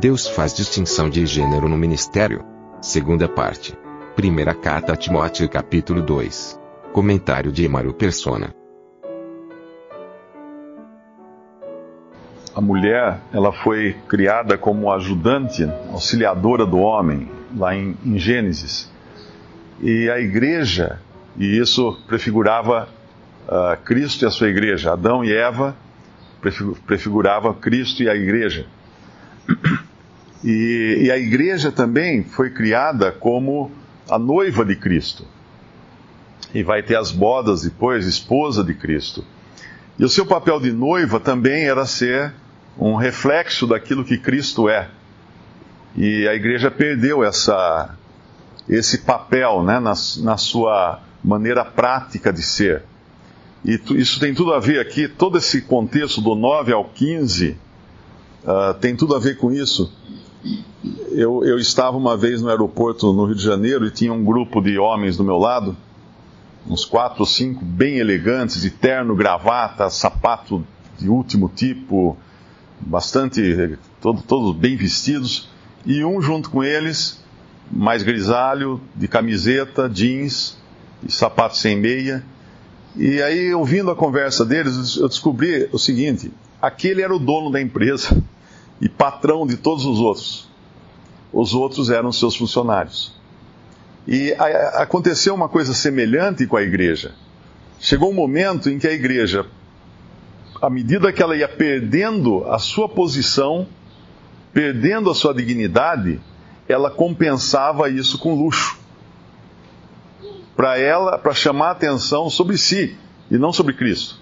Deus faz distinção de gênero no ministério. Segunda parte. Primeira carta a Timóteo capítulo 2. Comentário de Emaro Persona. A mulher, ela foi criada como ajudante, auxiliadora do homem, lá em, em Gênesis. E a igreja, e isso prefigurava uh, Cristo e a sua igreja. Adão e Eva prefigurava Cristo e a igreja. E, e a igreja também foi criada como a noiva de Cristo. E vai ter as bodas depois, esposa de Cristo. E o seu papel de noiva também era ser um reflexo daquilo que Cristo é. E a igreja perdeu essa, esse papel né, na, na sua maneira prática de ser. E tu, isso tem tudo a ver aqui, todo esse contexto do 9 ao 15 uh, tem tudo a ver com isso. Eu, eu estava uma vez no aeroporto no Rio de Janeiro e tinha um grupo de homens do meu lado, uns quatro ou cinco, bem elegantes, de terno, gravata, sapato de último tipo, bastante, todo, todos bem vestidos, e um junto com eles, mais grisalho, de camiseta, jeans e sapato sem meia. E aí, ouvindo a conversa deles, eu descobri o seguinte: aquele era o dono da empresa e patrão de todos os outros. Os outros eram seus funcionários. E aconteceu uma coisa semelhante com a igreja. Chegou um momento em que a igreja, à medida que ela ia perdendo a sua posição, perdendo a sua dignidade, ela compensava isso com luxo. Para ela, para chamar atenção sobre si e não sobre Cristo.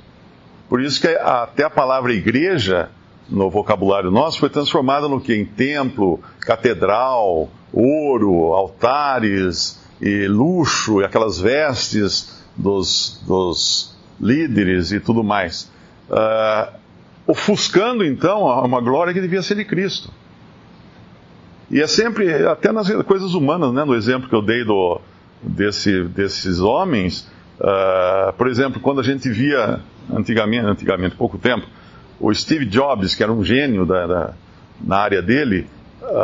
Por isso que até a palavra igreja no vocabulário nosso foi transformada no que? Em templo, catedral, ouro, altares e luxo, e aquelas vestes dos, dos líderes e tudo mais. Uh, ofuscando então uma glória que devia ser de Cristo. E é sempre, até nas coisas humanas, né, no exemplo que eu dei do, desse, desses homens, uh, por exemplo, quando a gente via antigamente, antigamente, pouco tempo, o Steve Jobs, que era um gênio da, da, na área dele,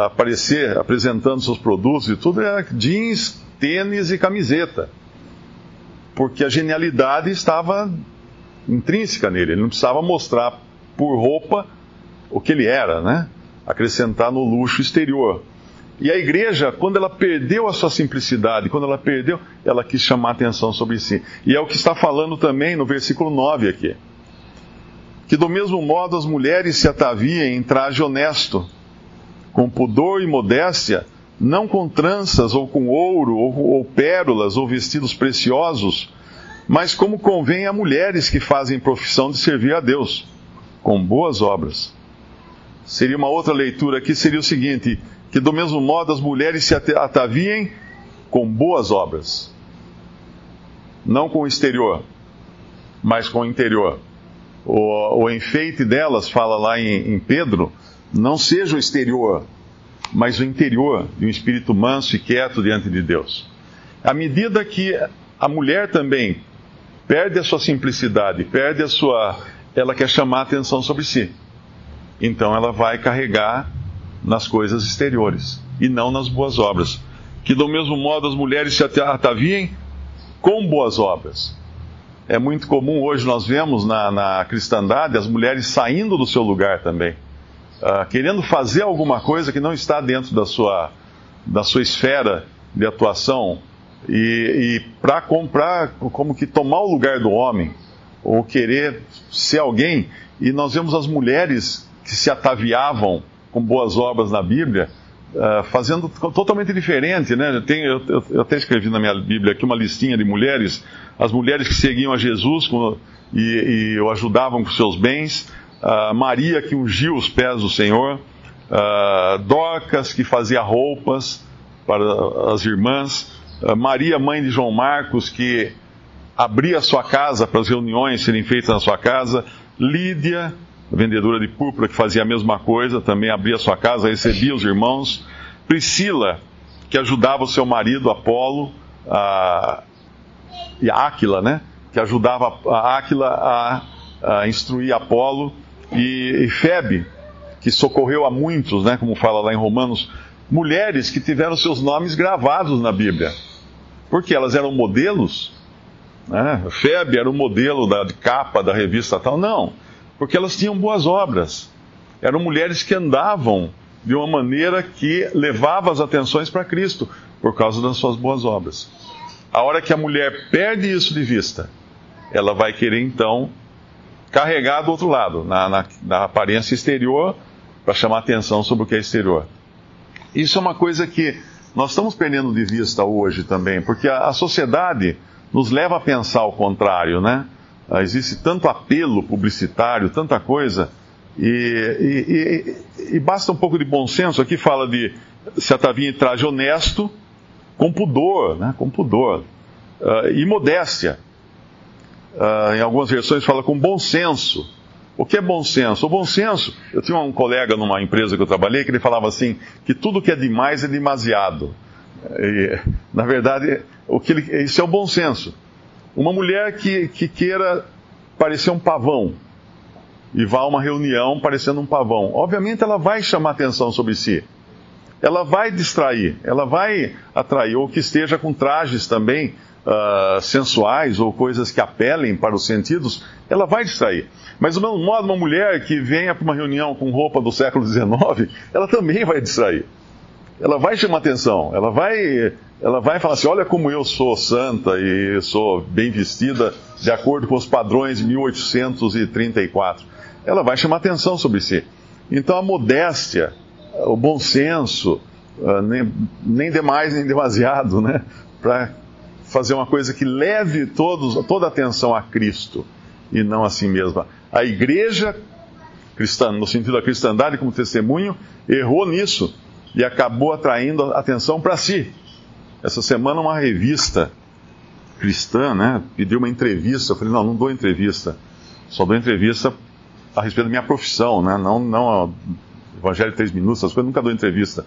aparecer apresentando seus produtos e tudo, era jeans, tênis e camiseta. Porque a genialidade estava intrínseca nele, ele não precisava mostrar por roupa o que ele era, né? Acrescentar no luxo exterior. E a igreja, quando ela perdeu a sua simplicidade, quando ela perdeu, ela quis chamar atenção sobre si. E é o que está falando também no versículo 9 aqui que do mesmo modo as mulheres se ataviem em traje honesto, com pudor e modéstia, não com tranças ou com ouro ou, ou pérolas ou vestidos preciosos, mas como convém a mulheres que fazem profissão de servir a Deus, com boas obras. Seria uma outra leitura aqui, seria o seguinte: que do mesmo modo as mulheres se ataviem com boas obras, não com o exterior, mas com o interior o, o enfeite delas, fala lá em, em Pedro, não seja o exterior, mas o interior, de um espírito manso e quieto diante de Deus. À medida que a mulher também perde a sua simplicidade, perde a sua. Ela quer chamar a atenção sobre si. Então ela vai carregar nas coisas exteriores e não nas boas obras. Que do mesmo modo as mulheres se ataviem com boas obras é muito comum hoje nós vemos na, na cristandade as mulheres saindo do seu lugar também, uh, querendo fazer alguma coisa que não está dentro da sua, da sua esfera de atuação e, e para comprar, como que tomar o lugar do homem ou querer ser alguém. E nós vemos as mulheres que se ataviavam com boas obras na Bíblia uh, fazendo totalmente diferente, né? Tem, eu, eu, eu, até escrevi na minha Bíblia aqui uma listinha de mulheres, as mulheres que seguiam a Jesus com, e, e o ajudavam com seus bens, uh, Maria que ungiu os pés do Senhor, uh, que fazia roupas para as irmãs, Maria mãe de João Marcos que abria a sua casa para as reuniões serem feitas na sua casa, Lídia vendedora de púrpura que fazia a mesma coisa, também abria sua casa, recebia os irmãos. Priscila, que ajudava o seu marido Apolo, a, e Áquila, né? Que ajudava a Áquila a, a instruir Apolo. E, e Febe, que socorreu a muitos, né? Como fala lá em Romanos, mulheres que tiveram seus nomes gravados na Bíblia. Porque elas eram modelos. Né? Febe era o modelo da capa da revista tal. Não porque elas tinham boas obras. Eram mulheres que andavam de uma maneira que levava as atenções para Cristo, por causa das suas boas obras. A hora que a mulher perde isso de vista, ela vai querer então carregar do outro lado, na, na, na aparência exterior, para chamar atenção sobre o que é exterior. Isso é uma coisa que nós estamos perdendo de vista hoje também, porque a, a sociedade nos leva a pensar o contrário, né? Ah, existe tanto apelo publicitário, tanta coisa, e, e, e, e, basta um pouco de bom senso. Aqui fala de se atavinha em traje honesto, com pudor, né, com pudor, uh, e modéstia. Uh, em algumas versões fala com bom senso. O que é bom senso? O bom senso, eu tinha um colega numa empresa que eu trabalhei que ele falava assim, que tudo que é demais é demasiado. Na verdade, o que ele, isso é o bom senso. Uma mulher que, que queira parecer um pavão e vá a uma reunião parecendo um pavão, obviamente ela vai chamar atenção sobre si. Ela vai distrair, ela vai atrair, ou que esteja com trajes também uh, sensuais ou coisas que apelem para os sentidos, ela vai distrair. Mas do mesmo modo, uma mulher que venha para uma reunião com roupa do século XIX, ela também vai distrair. Ela vai chamar atenção, ela vai ela vai falar assim: olha como eu sou santa e sou bem vestida de acordo com os padrões de 1834. Ela vai chamar atenção sobre si. Então a modéstia, o bom senso, ah, nem, nem demais nem demasiado, né? Para fazer uma coisa que leve todos, toda a atenção a Cristo e não a si mesma. A igreja cristã, no sentido da cristandade como testemunho, errou nisso e acabou atraindo atenção para si essa semana uma revista cristã, né, pediu uma entrevista. Eu falei, não, não dou entrevista. Só dou entrevista a respeito da minha profissão, né? Não, não Evangelho Três Minutos, essas coisas, nunca dou entrevista.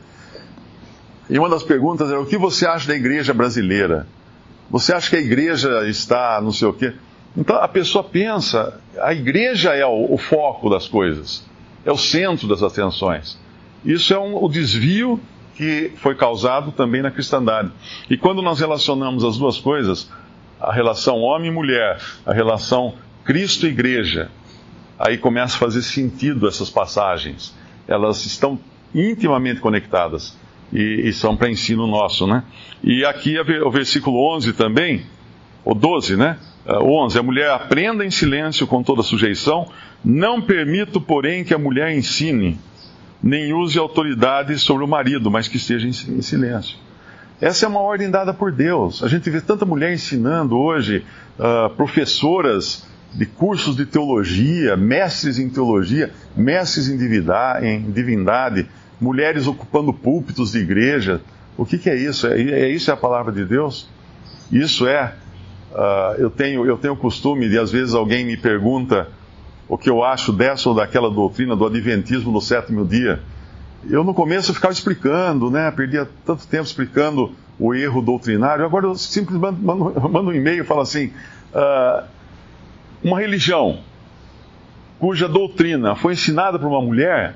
E uma das perguntas era, o que você acha da igreja brasileira? Você acha que a igreja está não sei o quê? Então a pessoa pensa, a igreja é o, o foco das coisas, é o centro das atenções. Isso é um, o desvio que foi causado também na cristandade. E quando nós relacionamos as duas coisas, a relação homem e mulher, a relação Cristo e igreja, aí começa a fazer sentido essas passagens. Elas estão intimamente conectadas e, e são para ensino nosso, né? E aqui o versículo 11 também, o 12, né? O 11, a mulher aprenda em silêncio com toda sujeição, não permito, porém, que a mulher ensine nem use autoridade sobre o marido, mas que esteja em silêncio. Essa é uma ordem dada por Deus. A gente vê tanta mulher ensinando hoje, uh, professoras de cursos de teologia, mestres em teologia, mestres em divindade, mulheres ocupando púlpitos de igreja. O que, que é isso? É, é, isso é a palavra de Deus? Isso é. Uh, eu, tenho, eu tenho o costume de, às vezes, alguém me pergunta o que eu acho dessa ou daquela doutrina do Adventismo no sétimo dia. Eu no começo ficava explicando, né? Perdia tanto tempo explicando o erro doutrinário. Agora eu simplesmente mando, mando um e-mail e falo assim: uh, uma religião cuja doutrina foi ensinada por uma mulher,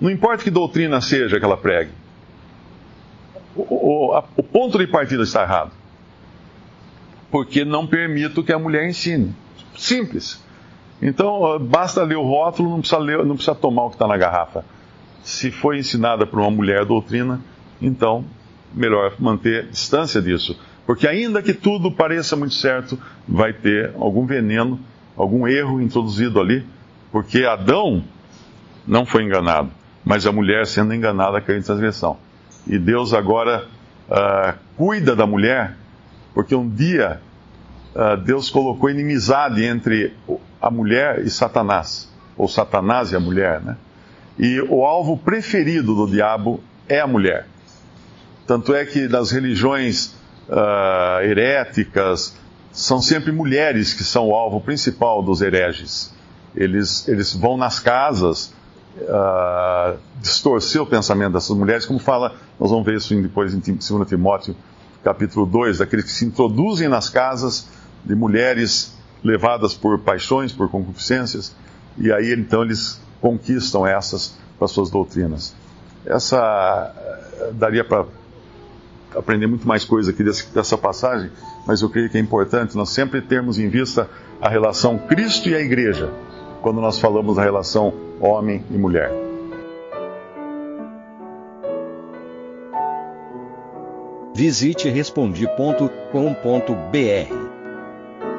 não importa que doutrina seja que ela pregue, o, o, a, o ponto de partida está errado. Porque não permito que a mulher ensine. Simples. Então, basta ler o rótulo, não precisa, ler, não precisa tomar o que está na garrafa. Se foi ensinada por uma mulher a doutrina, então, melhor manter distância disso. Porque, ainda que tudo pareça muito certo, vai ter algum veneno, algum erro introduzido ali, porque Adão não foi enganado, mas a mulher sendo enganada caiu em transgressão. E Deus agora uh, cuida da mulher, porque um dia uh, Deus colocou inimizade entre a mulher e Satanás, ou Satanás e a mulher, né? E o alvo preferido do diabo é a mulher. Tanto é que nas religiões uh, heréticas, são sempre mulheres que são o alvo principal dos hereges. Eles, eles vão nas casas uh, distorcer o pensamento dessas mulheres, como fala, nós vamos ver isso depois em 2 Timóteo, capítulo 2, daqueles que se introduzem nas casas de mulheres levadas por paixões, por concupiscências, e aí então eles conquistam essas para suas doutrinas. Essa eh, daria para aprender muito mais coisa aqui dessa passagem, mas eu creio que é importante nós sempre termos em vista a relação Cristo e a igreja, quando nós falamos da relação homem e mulher. Visite respondi.com.br.